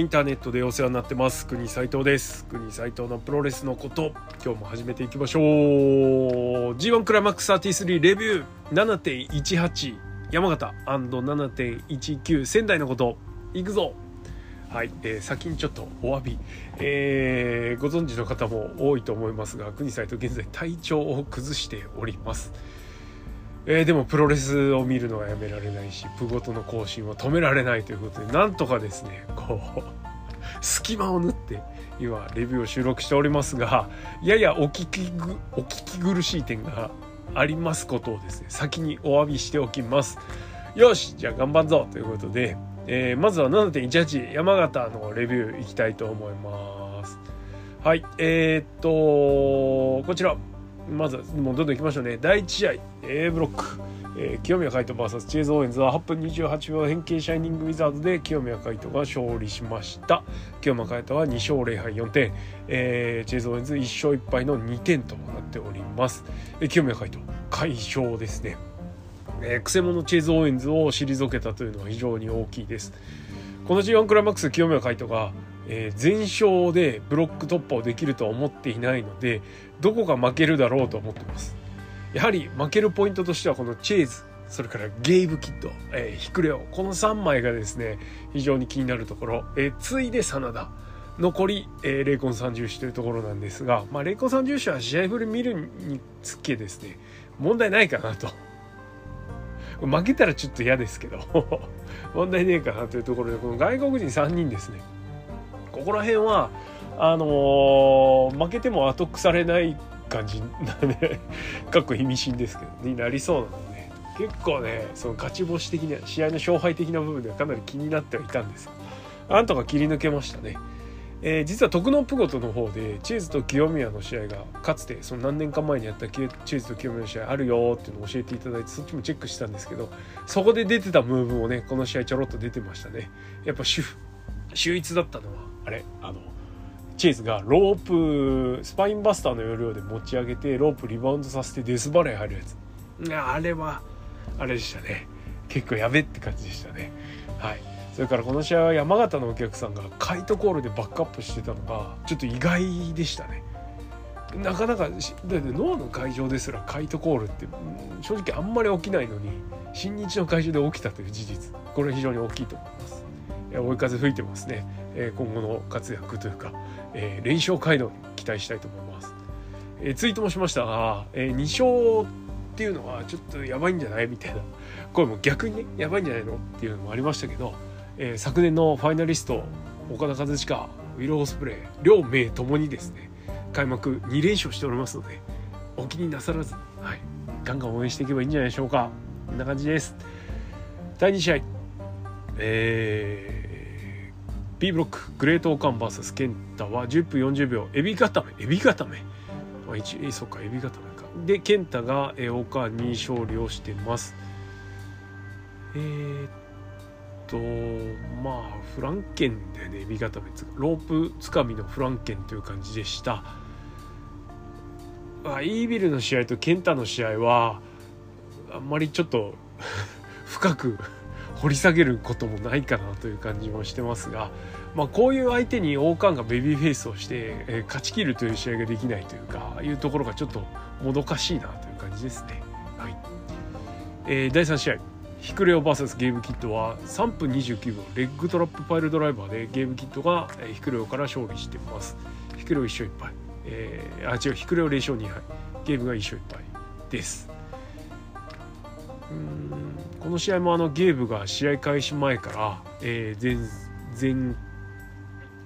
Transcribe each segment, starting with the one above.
インターネットでお世話になってます。国斉藤です。国斉藤のプロレスのこと今日も始めていきましょう。G1 クライマックス33レビュー7.18山形 &7.19 仙台のこと。いくぞ。はい、えー、先にちょっとお詫び、えー、ご存知の方も多いと思いますが国斉藤現在体調を崩しております。えー、でもプロレスを見るのはやめられないしプゴトの更新は止められないということでなんとかですねこう隙間を縫って今レビューを収録しておりますがややお聞きぐお聞き苦しい点がありますことをですね先にお詫びしておきます。よしじゃあ頑張るぞということで、えー、まずは7.18山形のレビューいきたいと思います。はいえー、っとこちら。まずもうどんどんいきましょうね。第1試合 A ブロック、えー、清宮海斗 VS チェーズ・オーエンズは8分28秒変形シャイニングウィザードで清宮海斗が勝利しました。清宮海斗は2勝0敗4点、えー、チェーズ・オーエンズ1勝1敗の2点となっております、えー、清宮海斗快勝ですね。えー、くせ者チェーズ・オーエンズを退けたというのは非常に大きいです。この G1 クライマックス清宮海斗がえー、全勝でブロック突破をできるとは思っていないのでどこが負けるだろうと思ってます。やはり負けるポイントとしてはこのチェーズそれからゲイブキッド、えー、ヒクレオ。この3枚がですね非常に気になるところ、えー、ついで真田残り、えー、レイコン三重視というところなんですが、まあ、レイコン三重視は試合ぶり見るにつけですね問題ないかなと。負けたらちょっと嫌ですけど。問題ねえかなというところでこの外国人3人ですね。ここら辺はあのー、負けても後腐れない感じなんで かっこ意味深ですけどになりそうなのでね。結構ねその勝ち星的な試合の勝敗的な部分ではかなり気になってはいたんです。なんとか切り抜けましたね。えー、実は徳のプゴトの方でチーズと清宮の試合がかつてその何年か前にやったチーズと清宮の試合あるよっていうのを教えていただいてそっちもチェックしたんですけどそこで出てたムーブもねこの試合ちょろっと出てましたね。やっぱ主秀逸だったのはあれあのチェイスがロープスパインバスターの要領で持ち上げてロープリバウンドさせてデスバレー入るやつ。あれはあれでしたね。結構やべって感じでしたね。はい。それからこの試合は山形のお客さんがカイトコールでバックアップしてたのがちょっと意外でしたね。なかなかだって脳の会場ですらカイトコールって正直あんまり起きないのに新日の会場で起きたという事実。これ非常に大きいと思います。追い風吹いてますね。え今後の活躍というか、えー、連勝街道に期待したいと思います。えー、ツイートもしました。が、えー、2勝っていうのはちょっとやばいんじゃない？みたいな。声も逆にねやばいんじゃないの？っていうのもありましたけど、えー、昨年のファイナリスト岡田和親ウィル・オスプレイ両名ともにですね開幕2連勝しておりますのでお気になさらず、はい、ガンガン応援していけばいいんじゃないでしょうか。こんな感じです。第2試合えー B ブロックグレートオカン VS ケンタは10分40秒。エビ固めエビ固め。まあ一そっかエビ固めか。でケンタがオカンに勝利をしてます。えー、っとまあフランケンでねエビ固めロープつかみのフランケンという感じでした。あイービルの試合とケンタの試合はあんまりちょっと 深く 掘り下げることもないかなという感じもしてますが、まあ、こういう相手に王冠がベビーフェイスをして、え、勝ちきるという試合ができないというかいうところがちょっともどかしいなという感じですね。はい。えー、第3試合。ヒクレオ VS ゲームキットは3分29秒レッグトラップパイルドライバーでゲームキットがヒクレオから勝利しています。ヒクレオ1勝1敗。えー、あ違うヒクレオ0勝2敗。ゲームが1勝1敗です。うんこの試合もあのゲームが試合開始前から、えー、前前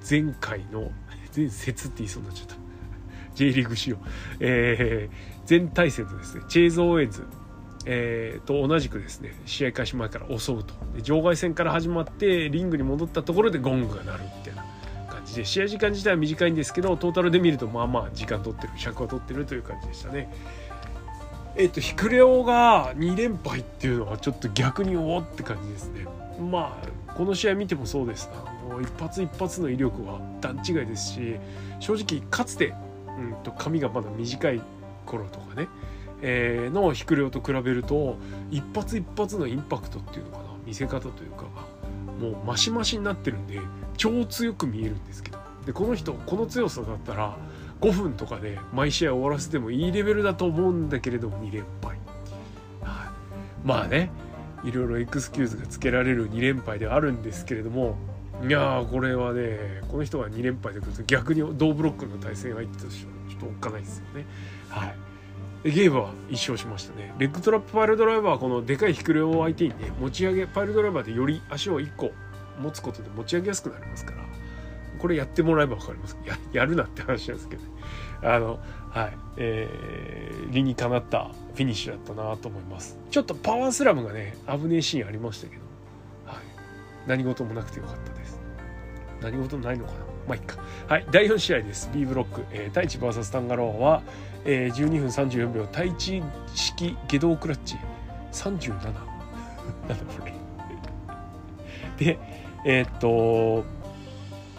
前回の前節って言いそうになっちゃった J リーグ仕様、えー、全対戦とですねチェイズ・オーエンズ、えー、と同じくですね試合開始前から襲うと場外戦から始まってリングに戻ったところでゴングが鳴るみたいな感じで試合時間自体は短いんですけどトータルで見るとまあまあ時間取ってる尺は取ってるという感じでしたね。えっと、ヒクレオが2連敗っていうのはちょっと逆におおって感じですね。まあこの試合見てもそうですあの一発一発の威力は段違いですし正直かつて、うんと、髪がまだ短い頃とかね、えー、のヒクレオと比べると一発一発のインパクトっていうのかな見せ方というかもうマシマシになってるんで超強く見えるんですけど。でこの人この強さだったら5分とかで毎試合終わらせてもいいレベルだと思うんだけれども2連敗、はい、まあねいろいろエクスキューズがつけられる2連敗ではあるんですけれどもいやーこれはねこの人が2連敗でくると逆に同ブロックの対戦相手としてはちょっとおっかないですよね。はい。ゲームは1勝しましたね。レッグトラップパイルドライバーはこのでかいヒクレを相手にね持ち上げパイルドライバーでより足を1個持つことで持ち上げやすくなりますからこれやってもらえば分かります。や やるなって話なんですけどね。あのはい。えー、理にかなったフィニッシュだったなと思います。ちょっとパワースラムがね危ねえシーンありましたけど、はい、何事もなくてよかったです。何事もないのかな。まあいっか。はい。第4試合です。B ブロック、えー、太一 VS タンガローは、えー、12分34秒太一式下道クラッチ。37なんだこれでえー、っと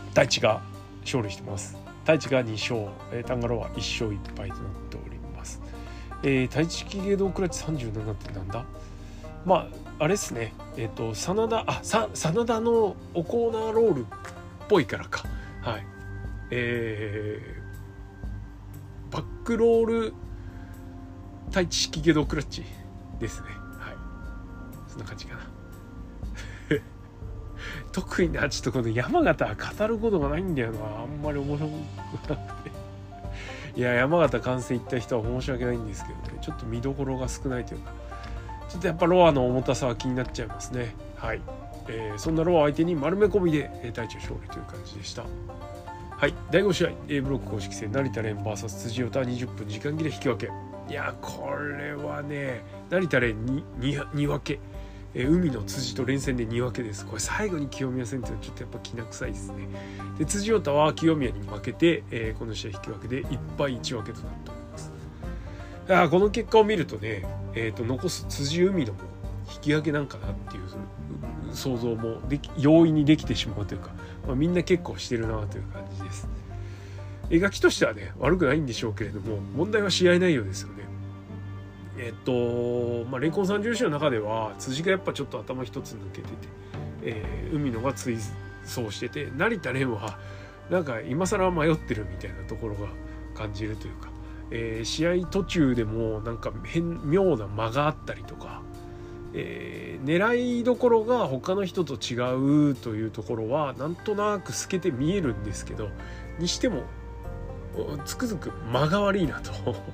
太一が勝利してます。太一が2勝、えー、タンガローは1勝1敗となっております、えー、太一式芸道クラッチ37ってなんだ？まああれですね。えっ、と真田あさ真田のおコーナーロールっぽいからか。はい。えー、クロール太一式芸道クラッチですね。はい。そんな感じかな。特になちょっとこの山形は語ることがないんだよな。あんまり面白くなくて。いや山形観戦行った人は申し訳ないんですけどね。ちょっと見どころが少ないというか。ちょっとやっぱロアの重たさは気になっちゃいますね。はい、えー、そんなロア相手に丸め込みで大中勝利という感じでした。はい。第5試合 A ブロック公式戦成田蓮 VS 辻太20分時間切れ引き分け。いやこれはね成田蓮に 2, 2分け。え海の辻と連戦で2分けです。これ最後に清宮戦っていうのはちょっとやっぱきな臭いですね。で辻太は清宮に負けて、えー、この試合引き分けで1敗1分けとなっております。あこの結果を見るとね、えーと、残す辻海のも引き分けなんかなっていう想像もでき容易にできてしまうというか、まあ、みんな結構してるなという感じです。描きとしてはね悪くないんでしょうけれども問題は試合内容ですよね。えっと、まあ、レンコン三重士の中では辻がやっぱちょっと頭一つ抜けてて、えー、海野が追走してて成田蓮はなんか今更迷ってるみたいなところが感じるというか、えー、試合途中でもなんか変妙な間があったりとか、えー、狙いどころが他の人と違うというところはなんとなく透けて見えるんですけどにしてもつくづく間が悪いなと。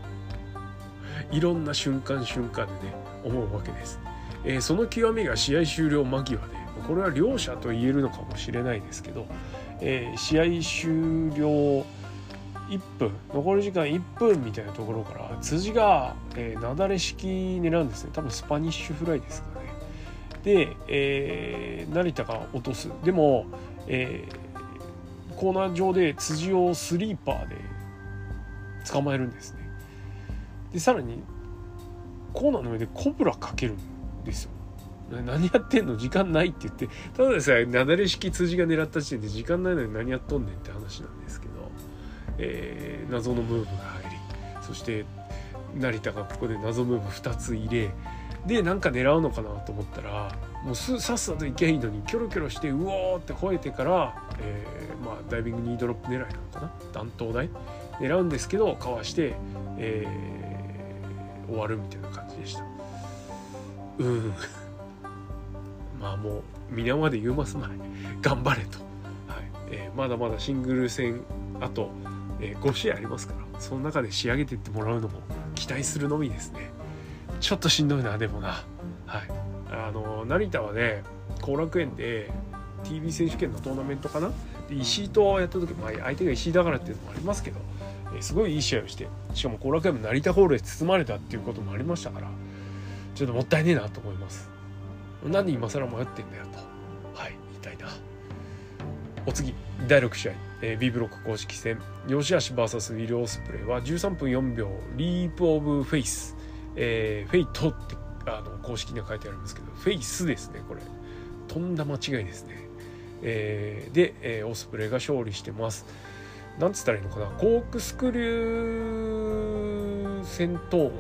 いろんな瞬間瞬間でね思うわけです、えー、その極みが試合終了間際でこれは両者と言えるのかもしれないですけど、えー、試合終了1分。残り時間1分みたいなところから辻が、えー、なだれ式狙うんですね。多分スパニッシュフライですかね。で、えー、成田が落とす。でも、えー、コーナー上で辻をスリーパーで捕まえるんですね。でさらにコーナーの上でコブラかけるんですよ。何やってんの？時間ないって言って。ただでさえなだれ式辻が狙った時点で時間ないのに何やっとんねんって話なんですけど、えー、謎のムーブが入りそして成田がここで謎ムーブ2つ入れでなんか狙うのかなと思ったらもうすさっさと行けばいいのにキョロキョロしてうおーって吠えてから、えー、まあ、ダイビングニードロップ狙いなのかな？弾頭台？狙うんですけどかわして、えー終わるみたいな感じでした。うん。まあもう皆まで言うますまい。頑張れと、はい。えー、まだまだシングル戦あと、え、5試合ありますからその中で仕上げていってもらうのも期待するのみですね。ちょっとしんどいなでもな。はい。あの成田はね後楽園で TV 選手権のトーナメントかな？で石井とやった時、まあ、相手が石井だからっていうのもありますけどすごいいい試合をしてしかも後楽園も成田ホールで包まれたっていうこともありましたからちょっともったいねえなと思います。なんで今更迷ってんだよとはい言いたいな。お次。第6試合、えー、B ブロック公式戦吉橋 VS ウィル・オスプレイは13分4秒Leap of Faith、えー、 Fateってあの公式には書いてあるんですけど Faithですねこれ。とんだ間違いですね、えー、で、えー、オスプレイが勝利してます。なんつったらいいのかな？コークスクリューセントーン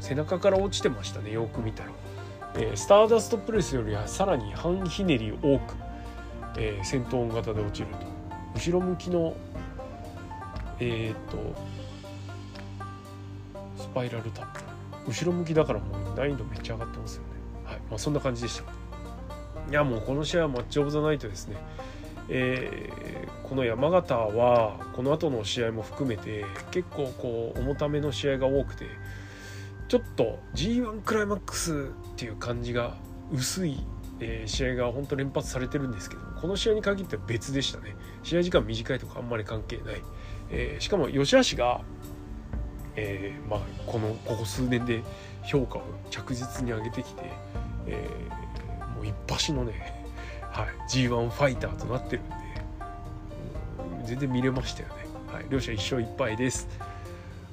背中から落ちてましたねよく見たら、えー、スターダストプレスよりはさらに半ひねり多くえー、セントーン型で落ちると。後ろ向きのえっ、とスパイラルタップ。後ろ向きだからもう難易度めっちゃ上がってますよね。はい。まあそんな感じでした。いやもうこの試合はマッチオブザナイトですね。えー、この山形はこの後の試合も含めて結構こう重ための試合が多くてちょっと G1 クライマックスっていう感じが薄い、え、試合が本当連発されてるんですけどこの試合に限っては別でしたね。試合時間短いとかあんまり関係ない、えー、しかも吉橋が、えーまあ、このここ数年で評価を着実に上げてきて、えー、もう一発のねはい、G1 ファイターとなってるんで、うん、全然見れましたよね、はい、両者1勝1敗です。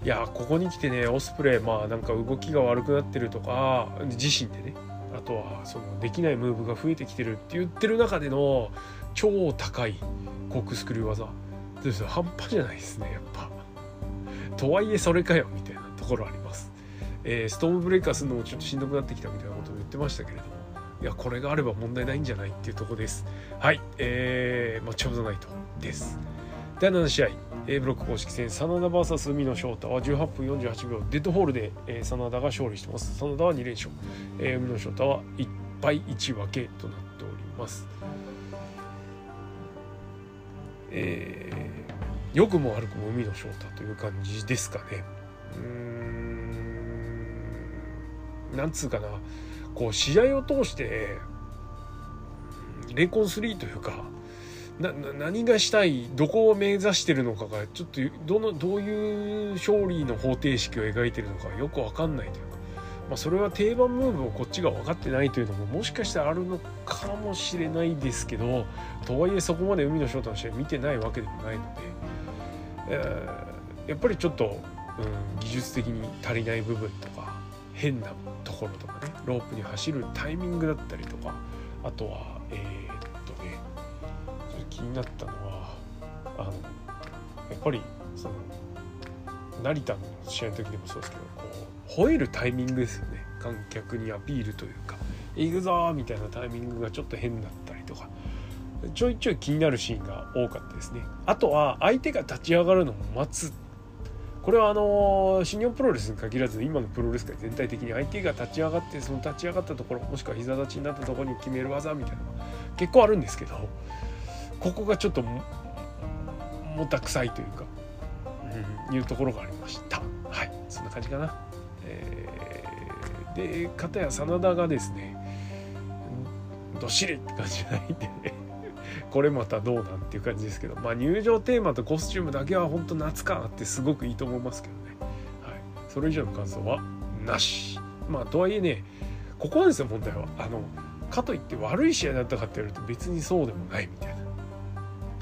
いやここに来てねオスプレイまあなんか動きが悪くなってるとか自身でねあとはそのできないムーブが増えてきてるって言ってる中での超高いコックスクリュー技。です？半端じゃないですねやっぱ。とはいえそれかよみたいなところあります、えー、ストームブレイカーするのもちょっとしんどくなってきたみたいなことも言ってましたけれどもいやこれがあれば問題ないんじゃないっていうとこです。はいえー、マッチオブザナイトです。第7試合。A ブロック公式戦真田 VS 海野翔太は18分48秒デッドホールで、えー、真田が勝利してます。真田は2連勝、えー、海野翔太は1敗1分けとなっております。えー、良くも悪くも海野翔太という感じですかね。うーんなんつうかな。こう試合を通してレコン3というか何がしたいどこを目指してるのかがちょっとどのどういう勝利の方程式を描いてるのかよく分かんないというか、まあ、それは定番ムーブをこっちが分かってないというのももしかしたらあるのかもしれないですけどとはいえそこまで海の翔太の試合見てないわけでもないので、えー、やっぱりちょっと、うん、技術的に足りない部分とか変なところとかねロープに走るタイミングだったりとかあとはえー、になったのはあのやっぱりその成田の試合の時でもそうですけどこう吠えるタイミングですよね観客にアピールというか「行くぞ!」みたいなタイミングがちょっと変だったりとかちょいちょい気になるシーンが多かったですねあとは相手が立ち上がるのも待つこれはあの新日本プロレスに限らず今のプロレス界全体的に相手が立ち上がってその立ち上がったところもしくは膝立ちになったところに決める技みたいなのが結構あるんですけどここがちょっともたくさいというか、うん、いうところがありました。はい。そんな感じかな、えー、で片や真田がですねどっしりって感じじゃないんでね。これまたどうなんっていう感じですけど、まあ、入場テーマとコスチュームだけは本当夏感あってすごくいいと思いますけどね、はい、それ以上の感想はなし。まあとはいえねここなんですよ問題はあのかといって悪い試合だったかって言われると別にそうでもないみたいな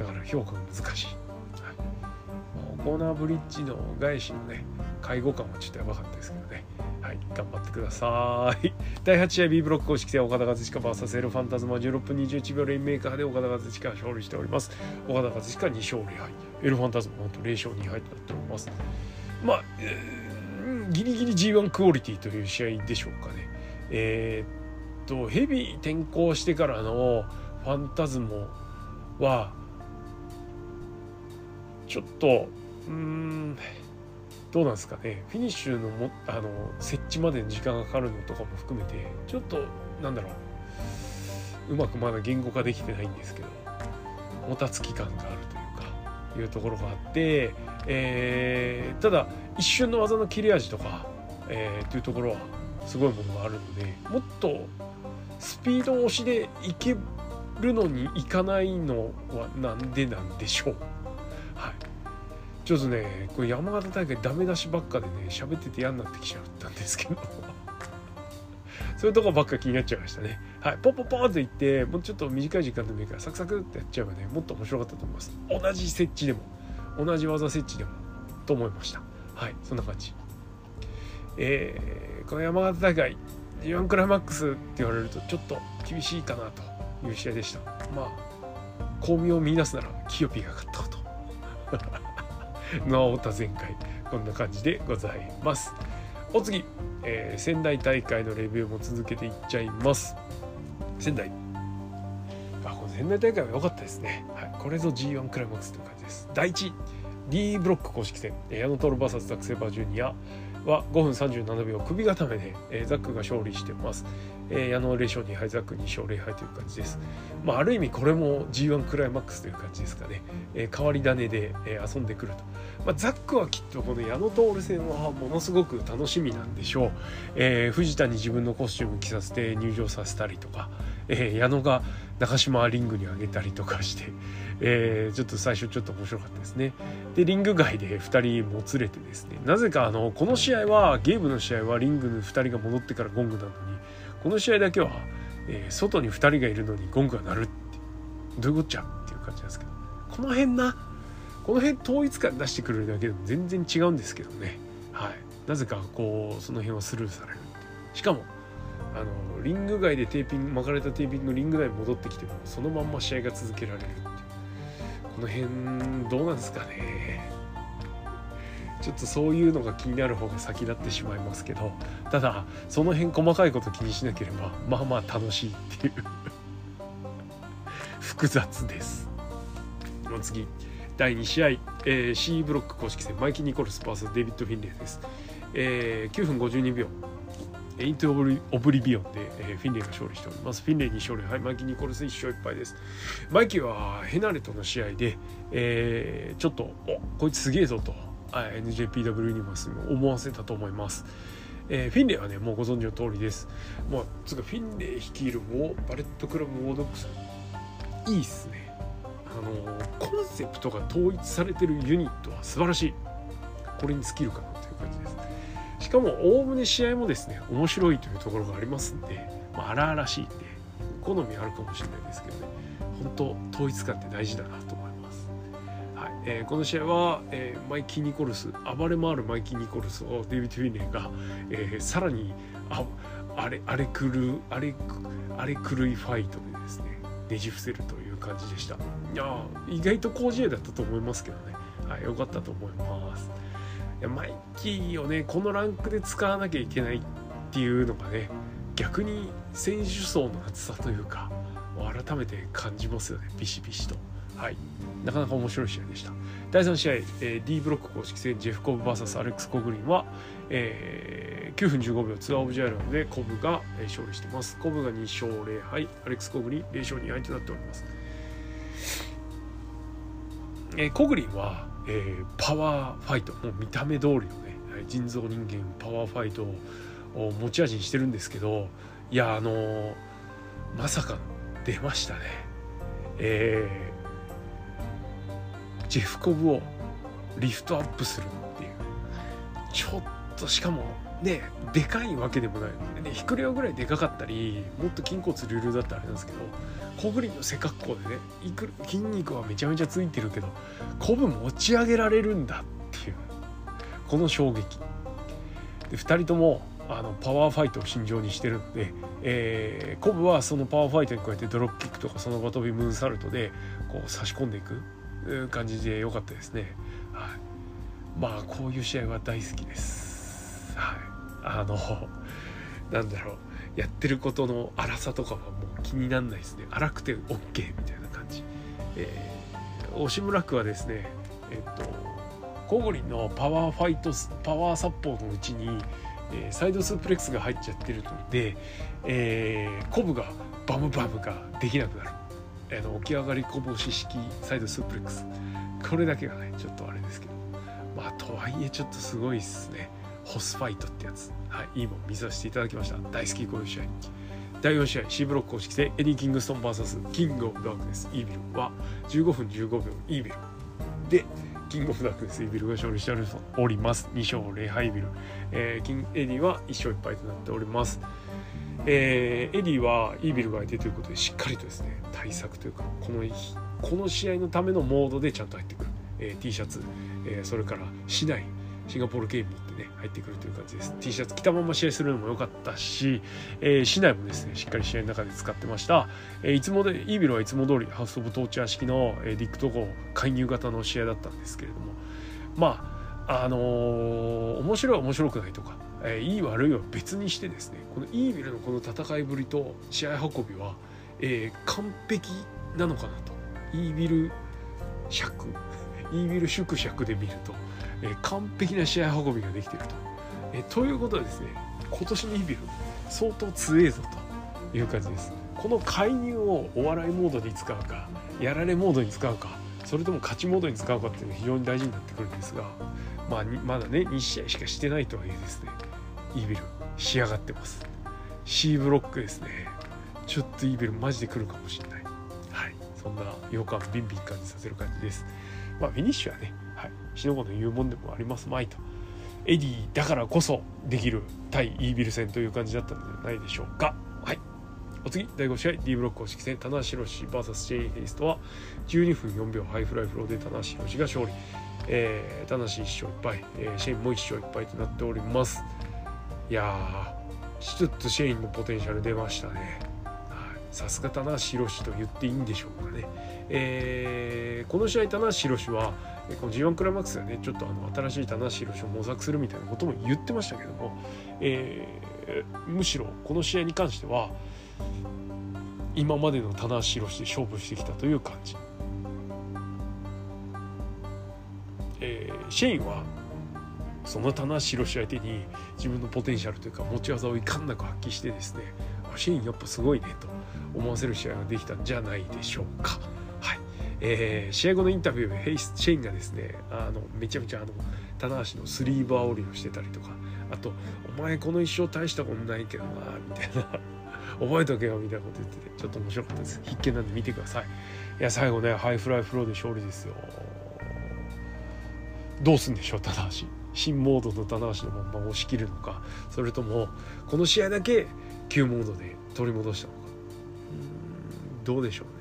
だから評価が難しい、はい、コーナーブリッジの返しのね介護感はちょっとやばかったですけどねはい、頑張ってください。第8試合 B ブロック公式戦岡田和親 VS エルファンタズマ16分21秒レインメーカーで岡田和親勝利しております。岡田和親2勝0敗。エルファンタズマなんと0勝2敗となっております。まあ、えー、ギリギリ G1 クオリティという試合でしょうかね。えー、っと、ヘビー転向してからのファンタズモは、ちょっと、うーん、どうなんですかね。フィニッシュのもあの設置までの時間がかかるのとかも含めてちょっとなんだろう。うまくまだ言語化できてないんですけどもたつき感があるというかいうところがあって、えー、ただ一瞬の技の切れ味とか、えー、っていうところはすごいものがあるのでもっとスピード押しでいけるのにいかないのはなんでなんでしょう。はい。ちょっとねこれ山形大会ダメ出しばっかでね喋ってて嫌になってきちゃったんですけど。そういうとこばっか気になっちゃいましたね。はい。ポンポンポンって言ってもうちょっと短い時間でもいいからサクサクってやっちゃえばねもっと面白かったと思います。同じ設置でも同じ技設置でもと思いました。はい。そんな感じ。えー、この山形大会 G1 クライマックスって言われるとちょっと厳しいかなという試合でした。まあ巧妙を見出すならキヨピーが勝ったこと。ノアオタ全開こんな感じでございます。お次、えー、仙台大会のレビューも続けていっちゃいます。仙台。あこの仙台大会は良かったですね、はい、これぞ G1 クライマックスという感じです。第1 D ブロック公式戦。矢野徹 VS ザック・セーバージュニア。は5分37秒首固めで、えー、ザックが勝利してます、えー、矢野0勝2敗ザック2勝0敗という感じです、まあ、ある意味これも G1 クライマックスという感じですかね、えー、変わり種で、えー、遊んでくると、まあ、ザックはきっとこの矢野徹戦はものすごく楽しみなんでしょう、えー、藤田に自分のコスチューム着させて入場させたりとか、えー、矢野が中島リングに上げたりとかして、えー、ちょっと最初ちょっと面白かったですね。でリング外で2人もつれてですね。なぜかあのこの試合はゲームの試合はリングの2人が戻ってからゴングなのにこの試合だけは、えー、外に2人がいるのにゴングが鳴るってどういうこっちゃっていう感じなんですけど。この辺なこの辺統一感出してくれるだけでも全然違うんですけどね。はい。なぜかこうその辺はスルーされるしかもあのリング外でテーピング巻かれたテーピングのリング内に戻ってきてもそのまんま試合が続けられるこの辺どうなんですかね。ちょっとそういうのが気になる方が先立ってしまいますけどただその辺細かいこと気にしなければまあまあ楽しいっていう。複雑です。の次第2試合、えー、C ブロック公式戦マイキー・ニコルス VS デビッド・フィンレイです、えー、9分52秒。 Into Oblivion で、えー、フィンレイが勝利しております。フィンレイ2勝0敗、マイキー・ニコルス1勝1敗です。マイキーはヘナレとの試合で、えー、ちょっと、おこいつすげえぞと、NJPW ユニバースにも思わせたと思います。えー、フィンレイはね、もうご存知の通りです。まあ、つかフィンレイ率いるもバレットクラブウォードックス、いいっすね。あのー、コンセプトが統一されてるユニットは素晴らしい。これに尽きるかなという感じです。しかもおおむね試合もですね面白いというところがありますんで、まあ、荒々しいんで好みあるかもしれないですけどね。本当統一感って大事だなと思います、はい。えー、この試合は、えー、マイキー・ニコルス暴れ回るマイキー・ニコルスをデビッド・フィネが、えー、さらにああれあれ狂うあれあれ狂いファイトでですねねじ伏せるという感じでした。いや意外と好試合だったと思いますけどね、はい、よかったと思います。やマイキーをねこのランクで使わなきゃいけないっていうのがね逆に選手層の厚さというか改めて感じますよね。ビシビシと。はい。なかなか面白い試合でした。第3試合、えー、D ブロック公式戦ジェフ・コブ VS アレックス・コグリンは、えー、9分15秒ツアーオブジャイランでコブが、勝利してます。コブが2勝0敗アレックス・コグリン0勝2敗となっております、えー、コグリンはえー、パワーファイトもう見た目通りのね人造人間パワーファイトを持ち味にしてるんですけどいやあのー、まさか出ましたね。えー、ジェフコブをリフトアップするっていう。ちょっとしかもねでかいわけでもない。ねヒクレオぐらいでかかったりもっと筋骨隆々だったらあれなんですけどコブリの背格好でねいく筋肉はめちゃめちゃついてるけどコブ持ち上げられるんだっていうこの衝撃で2人ともあのパワーファイトを心情にしてるんで、えー、コブはそのパワーファイトに加えてドロップキックとかその場飛びムーンサルトでこう差し込んでいく感じで良かったですね。はい、まあこういう試合は大好きです。はい、あのなんだろうやってることの荒さとかはもう気になんないですね。荒くて OK みたいな感じ、えー、押村区はですねえっとコウゴリンのパワーファイトパワー殺法のうちに、えー、サイドスープレックスが入っちゃってるので、えー、コブがバムバムができなくなる。あの起き上がりこぼし式サイドスープレックス。これだけがねちょっとあれですけど。まあとはいえちょっとすごいっすね。 hoss fight ってやつ、はい、いいもん見させていただきました。大好きこういう試合第4試合 C ブロック公式戦エディ・キングストン VS キング・オブ・ダークネスイービルは15分15秒イービル。でキング・オブ・ダークネスイービルが勝利しております。2勝0敗イービル、えー、キンエディは1勝1敗となっております。えー、エディはイービルが相手ということでしっかりとですね対策というかこのこの試合のためのモードでちゃんと入ってくる、えー、T シャツ、えー、それから市内シンガポール警備に行ってね入ってくるという感じです。T シャツ着たまま試合するのも良かったし、えー、市内もですねしっかり試合の中で使ってました、えー、いつもでイービルはいつも通りハウス・オブ・トーチャー式の、えー、ディック・トゴ介入型の試合だったんですけれども。まああのー、面白いは面白くないとか、えー、いい悪いは別にしてですねこのイービルのこの戦いぶりと試合運びは、えー、完璧なのかなと。イービル尺イービル縮尺で見ると、えー、完璧な試合運びができていると、えー、ということはですね今年のイビル相当強えぞという感じです。この介入をお笑いモードに使うかやられモードに使うかそれとも勝ちモードに使うかっていうのが非常に大事になってくるんですが、まあ、まだね2試合しかしてないとはいえですねイービル仕上がってます。C ブロックですね。ちょっとイービルマジで来るかもしれない。はい。そんな予感ビンビン感じさせる感じです。まあフィニッシュはね、死の子の言うもんでもありますまいと。エディだからこそできる対イービル戦という感じだったんじゃないでしょうか。はい。お次第5試合 D ブロック公式戦棚橋宏 VS シェイ・ヘイストは12分4秒ハイフライフローで棚橋弘至が勝利。えー、棚橋1勝1敗、えー、シェインも1勝1敗となっております。いやちょっとシェインのポテンシャル出ましたね。さすが棚橋宏と言っていいんでしょうかね、えー、この試合棚橋宏はこの G1 クライマックスでねちょっとあの新しい棚橋宏を模索するみたいなことも言ってましたけども、えー、むしろこの試合に関しては今までの棚橋宏で勝負してきたという感じ、えー、シェインはその棚橋宏相手に自分のポテンシャルというか持ち技をいかんなく発揮してですねシェインやっぱすごいねと思わせる試合ができたんじゃないでしょうか。えー、試合後のインタビューヘイス・シェインがですねあのめちゃめちゃあの棚橋のスリーブ煽りをしてたりとかあと「お前この一生大したことないけどな」みたいな覚えとけよみたいなこと言っててちょっと面白かったです。必見なんで見てください。いや最後ねハイフライフローで勝利ですよ。どうすんでしょう棚橋。新モードの棚橋のまま押し切るのか。それともこの試合だけ旧モードで取り戻したのか。どうでしょうね。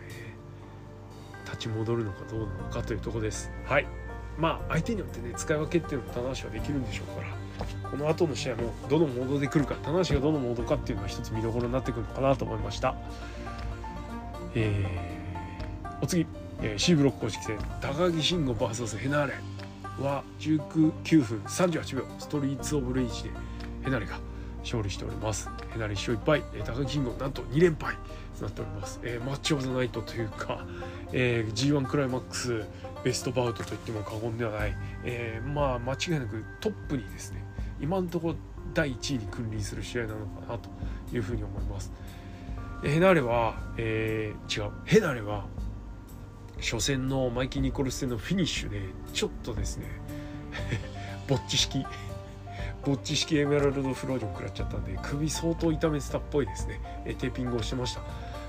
立ち戻るのかどうなのかというとこです。はい。まあ相手によってね使い分けっていうのも棚橋はできるんでしょうからこの後の試合もどのモードで来るか棚橋がどのモードかっていうのは一つ見どころになってくるのかなと思いました。えー、お次、えー、C ブロック公式戦高木慎吾 VS ヘナーレは19分38秒ストリート・オブ・レイジでヘナーレが勝利しております。ヘナレ1勝1敗、えー、高木慎吾なんと2連敗。となっております、えー、マッチオブザナイトというか、えー、G1 クライマックスベストバウトと言っても過言ではない、えー、まあ間違いなくトップにですね今のところ第1位に君臨する試合なのかなというふうに思います。ヘナレは、えー、違う。ヘナレは初戦のマイキー・ニコルス戦のフィニッシュでちょっとですね ぼっち式ぼっち式エメラルドフロージョン食らっちゃったんで首相当痛めてたっぽいですね。えテーピングをしてました。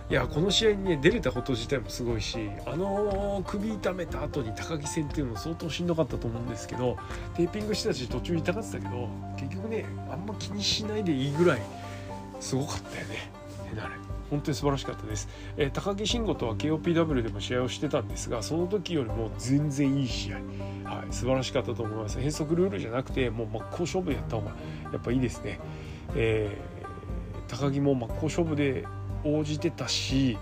いやこの試合にね出れたこと自体もすごいしあの首痛めた後に高木戦っていうのも相当しんどかったと思うんですけどテーピングしてたし途中痛がってたけど結局ねあんま気にしないでいいぐらいすごかったよね。ヘナレ本当に素晴らしかったです、えー、鷹木信悟とは KOPW でも試合をしてたんですがその時よりも全然いい試合、はい、素晴らしかったと思います。変則ルールじゃなくてもう真っ向勝負でやった方がやっぱいいですね、えー、鷹木も真っ向勝負で応じてたし、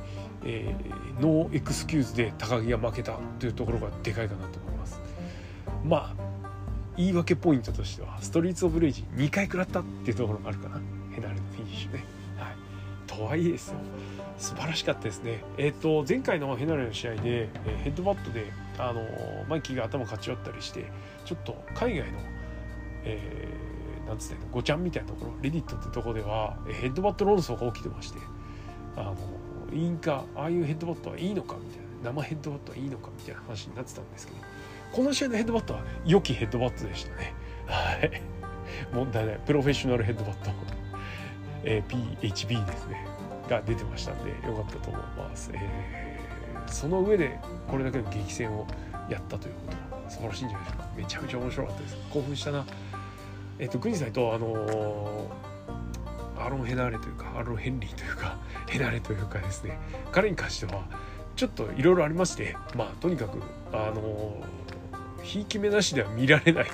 えー、 no excuse で鷹木が負けたというところがでかいかなと思います。まあ言い訳ポイントとしてはストリート・オブ・レイジ2回食らったっていうところがあるかな。ヘナルのフィニッシュね。とはいですよ素晴らしかったですね。えっ、ー、と前回のヘナレの試合で、えー、ヘッドバットであのマイキーが頭かち割ったりしてちょっと海外の、えー、なんつってごちゃんみたいなところレディットってとこではヘッドバット論争が起きてましてあのいいんかああいうヘッドバットはいいのかみたいな生ヘッドバットはいいのかみたいな話になってたんですけどこの試合のヘッドバットは良きヘッドバットでしたね。はい問題ないプロフェッショナルヘッドバットえー、PHB ですねが出てましたんでよかったと思います、えー、その上でこれだけの激戦をやったということは素晴らしいんじゃないでしょうか。めちゃめちゃ面白かったです。興奮したな。えっ、ー、と国際とあのー、アロン・ヘナーレというかアロン・ヘンリーというか ヘナーレというかですね彼に関してはちょっといろいろありましてまあとにかくあのひいき目なしでは見られない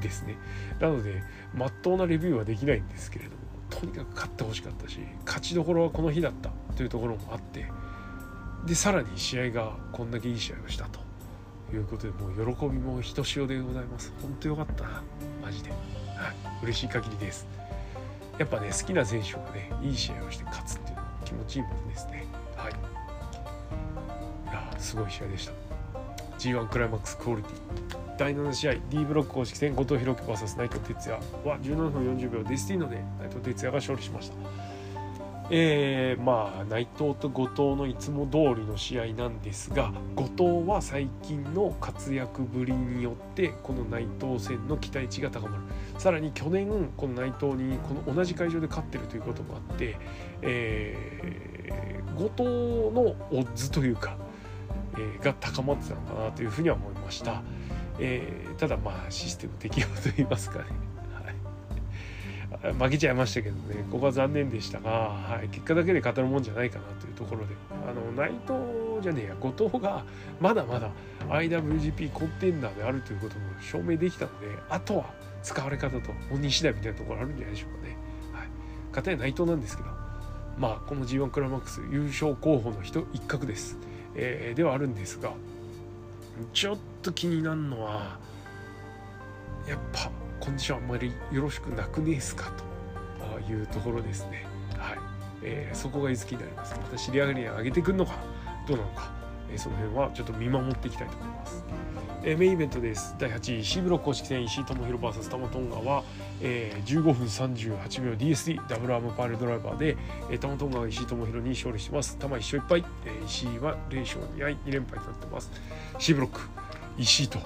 ですね。なのでまっとうなレビューはできないんですけれどとにかく勝ってほしかったし勝ちどころはこの日だったというところもあってでさらに試合がこんだけいい試合をしたということでもう喜びもひとしおでございます。本当よかったな。マジで、はい、嬉しい限りです。やっぱね好きな選手がねいい試合をして勝つっていうのは気気持ちいいものですね。はい。いやすごい試合でした。G1 クライマックスクオリティ。第7試合 D ブロック公式戦後藤弘樹 VS 内藤哲也。は17分40秒デスティーノで内藤哲也が勝利しました。えー、まあ内藤と後藤のいつも通りの試合なんですが後藤は最近の活躍ぶりによってこの内藤戦の期待値が高まる。さらに去年この内藤にこの同じ会場で勝ってるということもあって、えー、後藤のオッズというか、えー、が高まってたのかなというふうには思いました、えー、ただまあシステム適用といいますかね。負けちゃいましたけどね。ここは残念でしたが、はい、結果だけで語るもんじゃないかなというところで。あの内藤じゃねえや。後藤がまだまだ IWGP コンテンダーであるということも証明できたのであとは使われ方と本人次第みたいなところあるんじゃないでしょうかね。はい、片や内藤なんですけどまあこの G1 クライマックス優勝候補の人一角です、えー、ではあるんですがちょっと気になるのはやっぱコンディションあんまりよろしくなくねえすか？というところですね。はい。えー、そこがいつ気になります。また尻上がりに上げてくるのか、どうなのか、え、その辺はちょっと見守っていきたいと思います。え、メインイベントです。第8位、C ブロック公式戦、石井智弘 VS タマトンガは、えー、15分38秒 DSD、ダブルアームパールドライバーで、えー、タマトンガが石井智弘に勝利してます。玉一勝1敗、えー、石井は0勝2敗、2連敗となってます。C ブロック、石井と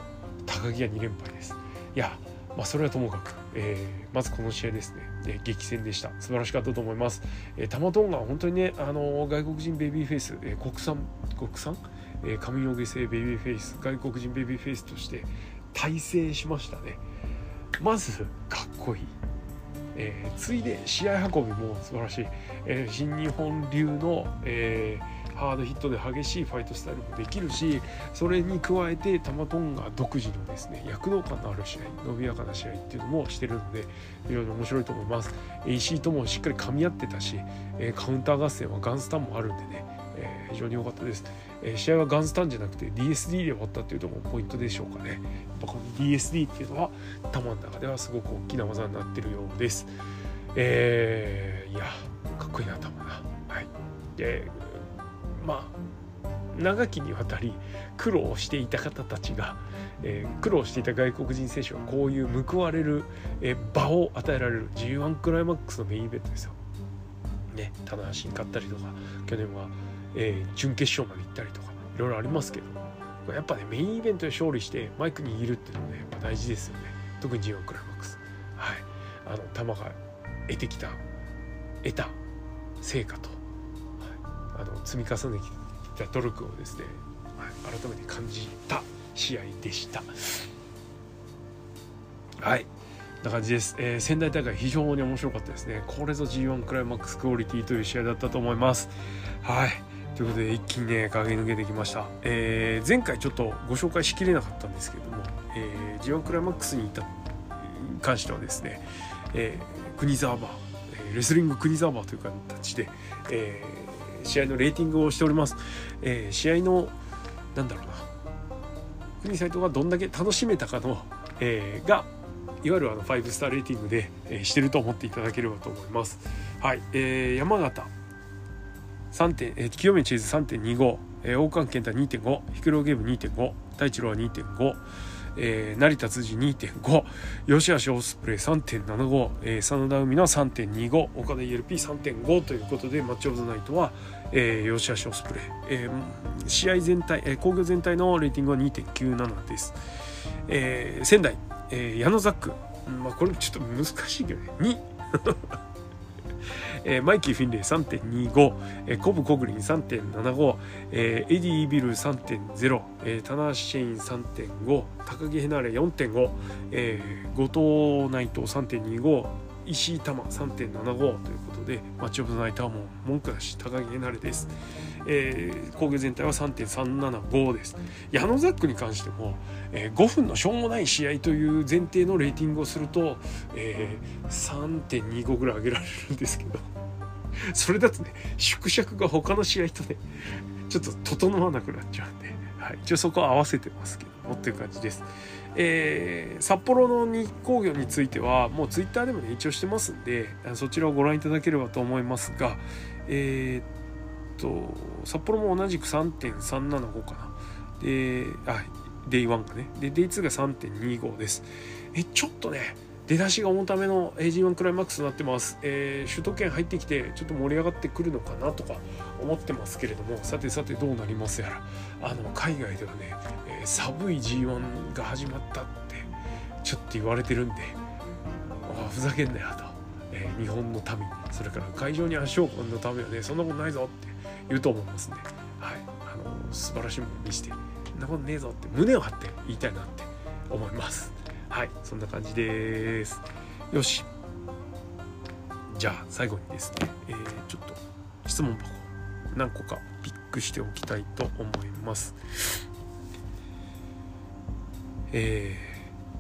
高木が2連敗です。いや、まあ、それはともかく、えー、まずこの試合ですね、えー、激戦でした素晴らしかったと思います、えー、タマトンガは本当にね、あの外国人ベビーフェイス、えー、国産国産、え、上容疑性ベビーフェイス外国人ベビーフェイスとして大成しましたね。まずかっこいい。えー、ついで試合運びも素晴らしい、えー、新日本流の、えーハードヒットで激しいファイトスタイルもできるしそれに加えてタマトンガ独自のですね躍動感のある試合伸びやかな試合っていうのもしてるので非常に面白いと思います。石井ともしっかり噛み合ってたしカウンター合戦はガンスタンもあるんでねえー、非常に良かったです、えー、試合はガンスタンじゃなくて DSD で終わったっていうところもポイントでしょうかね。やっぱこの DSD っていうのは球の中ではすごく大きな技になってるようです。えー、いやかっこいいな球な。はい。でまあ長きにわたり苦労していた方たちが、えー、苦労していた外国人選手はこういう報われる、えー、場を与えられる G1 クライマックスのメインイベントですよ。ね、棚橋に勝ったりとか去年は、えー、準決勝まで行ったりとかいろいろありますけどやっぱねメインイベントで勝利してマイクにいるっていうのはねやっぱ大事ですよね。特に G1 クライマックス。はい、あの玉が得てきた得た成果とはい。あの積み重ねてきた努力をですね、はい、改めて感じた試合でした。はい。な感じです、えー、仙台大会非常に面白かったですね。これぞ G1 クライマックスクオリティという試合だったと思います。はい。ということで一気にね駆け抜けてきました、えー、前回ちょっとご紹介しきれなかったんですけども、えー、G1 クライマックスに至関してはですね、えー、国沢バーレスリング国沢バーという形で、えー試合のレーティングをしております。えー、試合のなんだろうな国サイトがどんだけ楽しめたかの、えー、がいわゆるあの5スターレーティングで、えー、してると思っていただければと思います。はい、えー、山形3点、えー、清宮チーズ3.25、えー、大川健太2.5、ヒクロゲーム2.5、太一郎は2.5、えー、成田辻2.5吉橋オスプレイ3.75、えー、真田海の3.25岡田 ELP3.5 ということでマッチオブザナイトは、えー、 YOSHI-HASHIオスプレイ、えー、試合全体、えー、興行全体のレーティングは2.97です、えー、仙台、えー、矢野ザック、まあ、これちょっと難しいけどね。2えー、マイキー・フィンレイ3.25、えー、コブ・コグリン3.75、えー、エディ・イビル3.0、えー、タナー・シェイン3.5鷹木ヘナレ4.5、えー、後藤内藤3.25石井玉3.75ということでマッチオブザナイトはも文句なし高木ヘナレです。えー、工業全体は3.375です。矢野ザックに関しても、えー、5分のしょうもない試合という前提のレーティングをすると、えー、3.25ぐらい上げられるんですけど それだとね縮尺が他の試合とねちょっと整わなくなっちゃうんで、はい、一応そこは合わせてますけどもっていう感じです。えー、札幌の日光魚についてはもうツイッターでもね一応してますんでそちらをご覧いただければと思いますがえー、っと札幌も同じく3.375かな。であデイ1がね。でデイ2が3.25です。えちょっとね出だしが重ための AG1 クライマックスになってます、えー、首都圏入ってきてちょっと盛り上がってくるのかなとか思ってますけれどもさてさてどうなりますやら。あの海外ではね、えー、寒い G1 が始まったってちょっと言われてるんであふざけんなよと、えー、日本の民。それから会場に足を運んだためはねそんなことないぞって。言うと思いますんで、はい、あの素晴らしいもの見してそんなことねえぞって胸を張って言いたいなって思います。はい。そんな感じです。よし。じゃあ最後にですね、えー、ちょっと質問箱何個かピックしておきたいと思います。え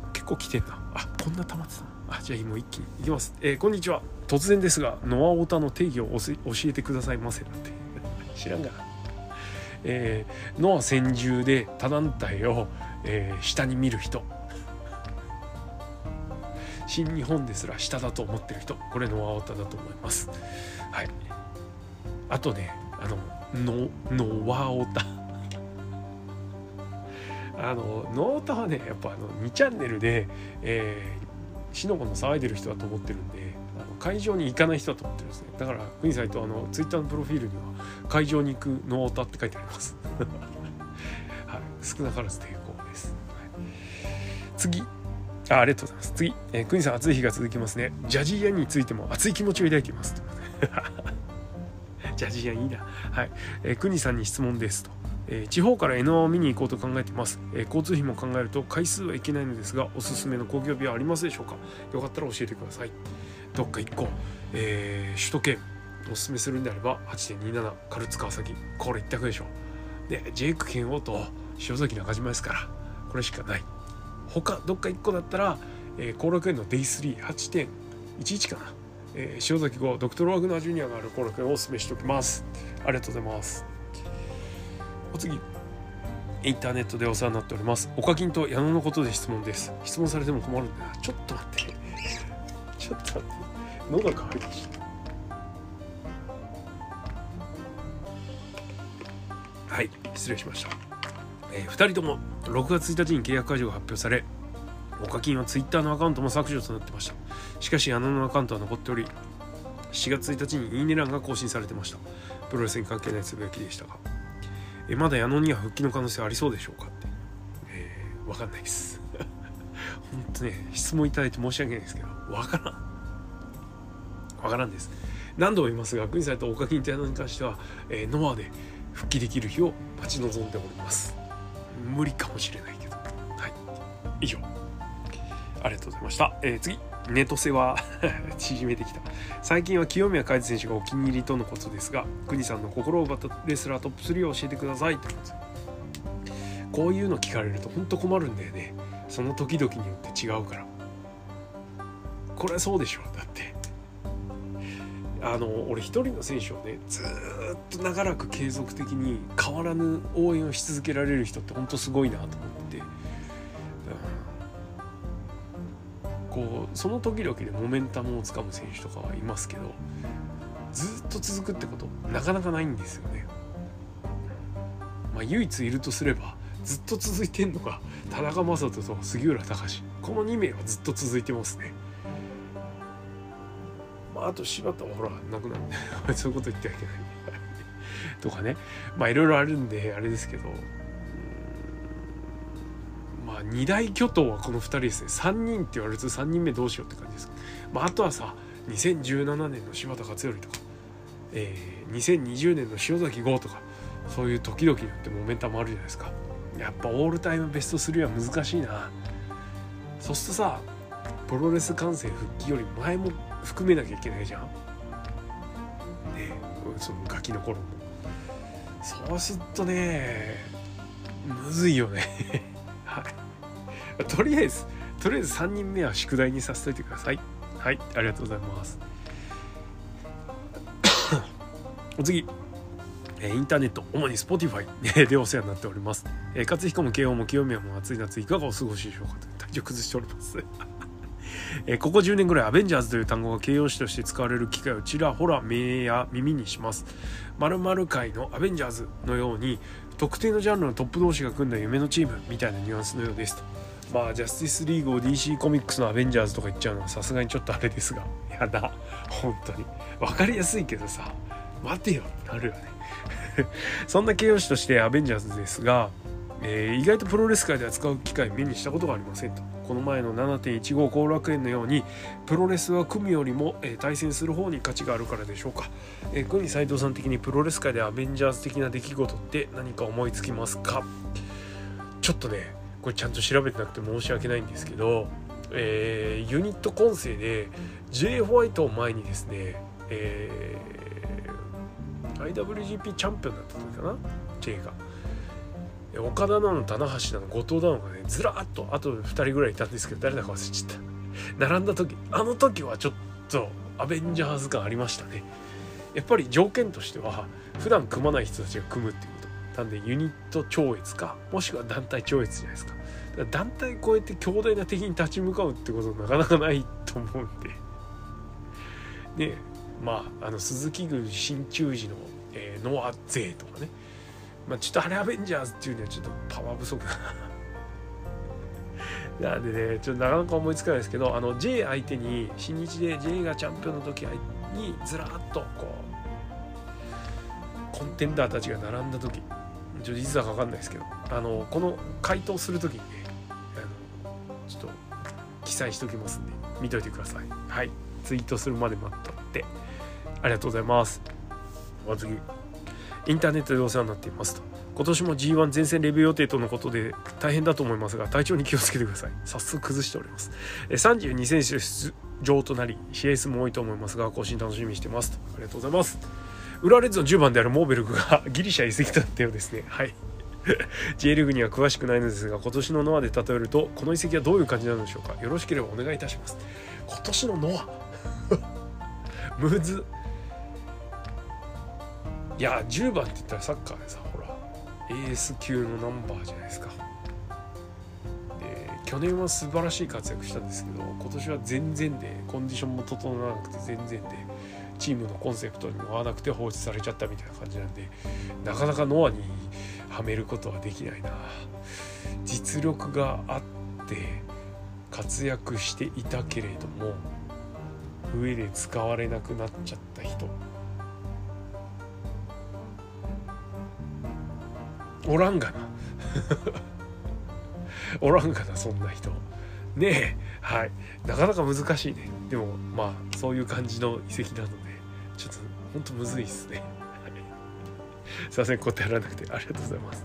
ー、結構来てんな。あこんな溜まってた。あじゃあもう一気にいきます、えー、こんにちは。突然ですがノアオタの定義を教えてくださいませなんて。知らんがえー、ノア専従で他団体を、えー、下に見る人。新日本ですら下だと思ってる人。これノアオタだと思います。はい。あとねあのノノワオタ。あのノアオタはねやっぱあの2チャンネルで、えー、しのこの騒いでる人だと思ってるんで会場に行かない人だと思ってるんですねだから国サイトあのツイッターのプロフィールには会場に行くノアオタって書いてあります はい少なからず抵抗です、はい、次あありがとうございます。次、えー、クニさん暑い日が続きますね。ジャジーヤンについても熱い気持ちを抱いています。ジャジーヤンいいな。はい。えー、クニさんに質問ですと。え、地方から N1 を見に行こうと考えています、え、交通費も考えると回数はいけないのですがおすすめの工業日はありますでしょうか？よかったら教えてくださいどっか1個、えー、首都圏おすすめするんであれば8.27カルツ川崎これ一択でしょ。でジェイク剣王と塩崎中島ですからこれしかない。他どっか1個だったら後、えー、楽園の Day38.11 かな、えー、塩崎号ドクトル・ワグナージュニアがある後楽園をお勧めしておきます。ありがとうございます。お次インターネットでお世話になっております。おかきんと矢野のことで質問です。質問されても困るんだな。ちょっと待って。ちょっと待って。喉が渇いてきた。はい失礼しました。えー、2人とも6月1日に契約解除が発表されお課金は Twitter のアカウントも削除となってました。しかしあのアカウントは残っており7月1日にいいね欄が更新されてました。プロレスに関係ないつぶやきでしたが。えまだ矢野には復帰の可能性ありそうでしょうかって、えー、分かんないです。本当ね質問いただいて申し訳ないですけど分からん。分からんです。何度も言いますが国際とお課金と矢野に関しては、えー、ノアで復帰できる日を待ち望んでおります。無理かもしれないけど。はい。以上。ありがとうございました、えー、次。ネトセは 縮めてきた。最近は清宮海斗選手がお気に入りとのことですが国さんの心を奪ったレスラートップ3を教えてください。とこういうの聞かれると本当困るんだよね。その時々によって違うから。これそうでしょ。だって。あの俺一人の選手をねずっと長らく継続的に変わらぬ応援をし続けられる人って本当すごいなと思って、うん、こうその時々でモメンタムをつかむ選手とかはいますけどずっと続くってことなかなかないんですよね。まあ、唯一いるとすればずっと続いてんのが田中将人と杉浦隆この2名はずっと続いてますね。まあ、あと柴田はほらなくなる そういうこと言ってはいけない。とかね。まあいろいろあるんであれですけど。まあ2大巨頭はこの2人ですね。3人って言われると3人目どうしようって感じです、まあ、あとはさ2017年の柴田勝頼とか、えー、2020年の塩崎豪とか。そういう時々によってモメンタムあるじゃないですか。やっぱオールタイムベスト3は難しいな。そうするとさプロレス観戦復帰より前も含めなきゃいけないじゃん。ねそのガキの頃も。そうするとねむずいよね はい。とりあえずとりあえず3人目は宿題にさせといてください。はいありがとうございます。お次インターネット主に Spotify でお世話になっております、えー、勝彦も慶応も清宮も暑い夏いかがお過ごしでしょうかと体調崩しておりますえここ10年ぐらいアベンジャーズという単語が形容詞として使われる機会をちらほら目や耳にします。〇〇界のアベンジャーズのように特定のジャンルのトップ同士が組んだ夢のチームみたいなニュアンスのようですと。まあジャスティスリーグを DC コミックスのアベンジャーズとか言っちゃうのはさすがにちょっとあれですが。やだ。本当に。分かりやすいけどさ。待てよ。なるよね。そんな形容詞としてアベンジャーズですが、えー、意外とプロレス界では使う機会目にしたことがありませんと。この前の7.15後楽園のようにプロレスは組よりも、えー、対戦する方に価値があるからでしょうか、えー、組斉藤さん的にプロレス界でアベンジャーズ的な出来事って何か思いつきますか？ちょっとねこれちゃんと調べてなくて申し訳ないんですけど、えー、ユニット構成で J. ホワイトを前にですね、えー、IWGP チャンピオンだった時かな？J が。岡田なの棚橋なの後藤なのがねずらっとあと2人ぐらいいたんですけど誰だか忘れちゃった。並んだ時あの時はちょっとアベンジャーズ感ありましたね。やっぱり条件としては普段組まない人たちが組むっていうこと。なんでユニット超越かもしくは団体超越じゃないですか。か団体超えて強大な敵に立ち向かうってことなかなかないと思うんで。ねまああの鈴木軍新中時の、えー、ノア勢とかね。まあ、ちょっとあれアベンジャーズっていうにはちょっとパワー不足だ なんでねちょっとなかなか思いつかないですけどあの J 相手に新日で J がチャンピオンの時にずらっとこうコンテンダーたちが並んだ時ちょっと実は分かんないですけどあのこの回答する時にねあのちょっと記載しておきますんで見といてください。はい。ツイートするまで待っとって。ありがとうございます。お次インターネットでお世話になっていますと。今年も G1 全戦レビュー予定とのことで大変だと思いますが体調に気をつけてください。早速崩しております。32選手出場となり CS も多いと思いますが更新楽しみにしてますと。ありがとうございます。裏レッズの10番であるモーベルグがギリシャ移籍だったようですね。はい。J リーグには詳しくないのですが今年のノアで例えるとこの移籍はどういう感じなのでしょうか。よろしければお願いいたします。今年のノア。むずいや10番って言ったらサッカーでさほらエース級のナンバーじゃないですか。で去年は素晴らしい活躍したんですけど今年は全然でコンディションも整わなくて全然でチームのコンセプトにも合わなくて放置されちゃったみたいな感じなんでなかなかノアにはめることはできないな。実力があって活躍していたけれども上で使われなくなっちゃった人。おらんがな。おらんがなそんな人。ねえ。はい。なかなか難しいね。でもまあそういう感じの遺跡なのでちょっとほんとむずいっすね。すいません。答えらなくて。ありがとうございます。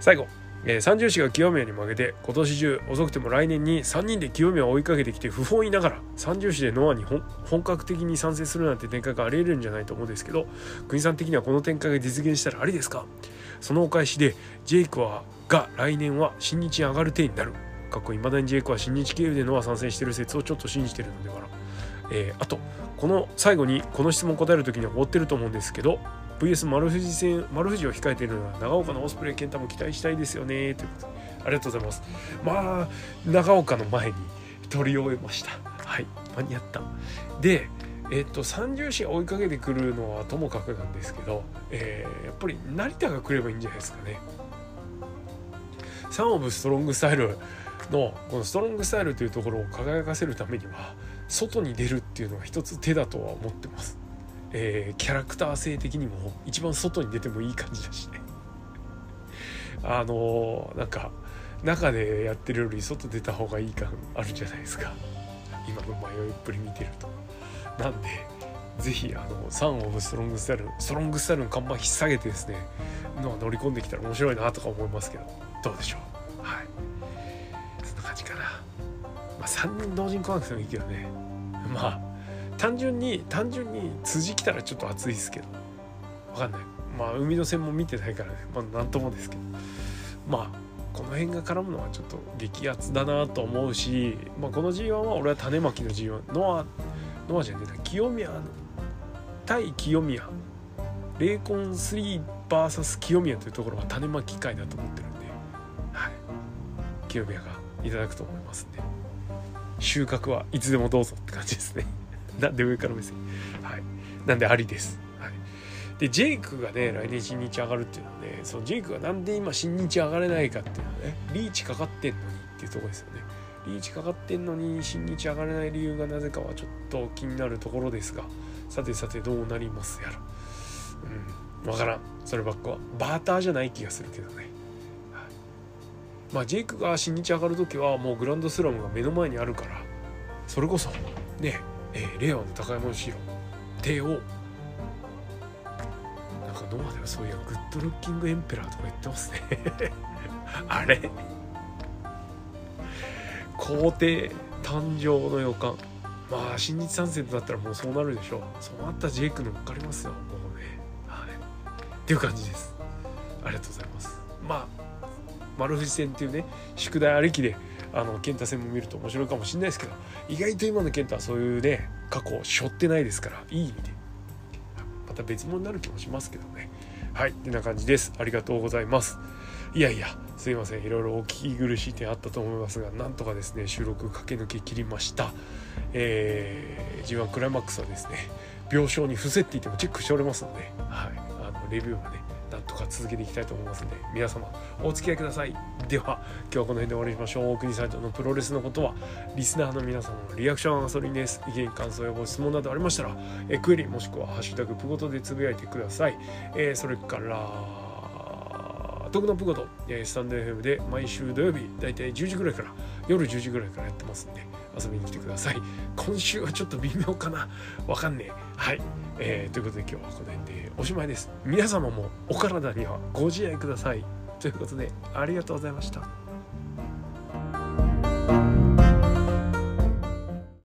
最後。えー、三重士が清宮に負けて今年中遅くても来年に3人で清宮を追いかけてきて不本意ながら三重士でノアに本格的に参戦するなんて展開がありえるんじゃないと思うんですけど国さん的にはこの展開が実現したらありですか？そのお返しでジェイクはが来年は新日に上がる体になる。過去いい。まだにジェイクは新日経由でノア参戦してる説をちょっと信じてるのではな、えー、あとこの最後にこの質問答える時には終わってると思うんですけど VS 丸藤戦丸藤を控えているのは長岡のオスプレイ健太も期待したいですよねということでありがとうございます。まあ長岡の前に取り終えました。はい。間に合った。でえっと三重士追いかけてくるのはともかくなんですけど、えー、やっぱり成田が来ればいいんじゃないですかね。サンオブストロングスタイルのこのストロングスタイルというところを輝かせるためには外に出るっていうのが一つ手だとは思ってます。えー、キャラクター性的にも一番外に出てもいい感じだしね。あのー、なんか中でやってるより外出た方がいい感あるじゃないですか。今の迷いっぷり見てると。なんで是非あのサン・オブ・ストロングスタイルストロングスタイルの看板引っ提げてですねの乗り込んできたら面白いなとか思いますけどどうでしょう？はい。そんな感じかな。まあ3人同時に来なくてもいいけどね。まあ単純に単純に辻来たらちょっと暑いですけど。わかんない。まあ海の線も見てないからね。まあ何ともですけど。まあこの辺が絡むのはちょっと激アツだなと思うし、まあ、この G1 は俺は種まきの G1 ノアノアじゃねえな清宮対清宮霊魂 3vs 清宮というところは種まき会だと思ってるんで、はい、清宮がいただくと思いますんで。収穫はいつでもどうぞって感じですね。なんで上から目線。はい。なんでありです。はい。でジェイクがね来年新日上がるっていうのはねそのジェイクがなんで今新日上がれないかっていうのはねリーチかかってんのにっていうとこですよね。リーチかかってんのに新日上がれない理由がなぜかはちょっと気になるところですが。さてさてどうなりますやら。うん分からん。そればっかは。バーターじゃない気がするけどね、まあジェイクが新日上がる時はもうグランドスラムが目の前にあるからそれこそねえー、令和の高山善廣帝王。なんかノアではそういう Good Looking Emperor とか言ってますね。あれ？皇帝誕生の予感。まあ新日参戦となったらもうそうなるでしょう。そうなったジェイクの分かりますよ。もうね。はい。っていう感じです。ありがとうございます。まあ丸藤戦っていうね宿題ありきであの健太戦も見ると面白いかもしれないですけど意外と今の健太はそういうね過去を背負ってないですからいい意味で。また別物になる気もしますけどね。はい。ってな感じです。ありがとうございます。いやいやすいません。いろいろお聞き苦しい点あったと思いますがなんとかですね収録駆け抜け切りました。えー、G1 クライマックスはですね病床に伏せっていてもチェックしておりますので、はい、あのレビューはねなんとか続けていきたいと思いますので皆様お付き合いください。では今日はこの辺で終わりましょう。国サイトのプロレスのことはリスナーの皆様のリアクションはガソリンです。意見感想やご質問などありましたらえクエリもしくは「ハッシュタグプゴト」でつぶやいてください、えー、それから徳のプゴト、えスタンド FM で毎週土曜日だいたい10時ぐらいから夜10時ぐらいからやってますんで遊びに来てください。今週はちょっと微妙かな。わかんねえ。はい、えー、ということで今日はこの辺でおしまいです。皆様もお体にはご自愛ください。ということでありがとうございました。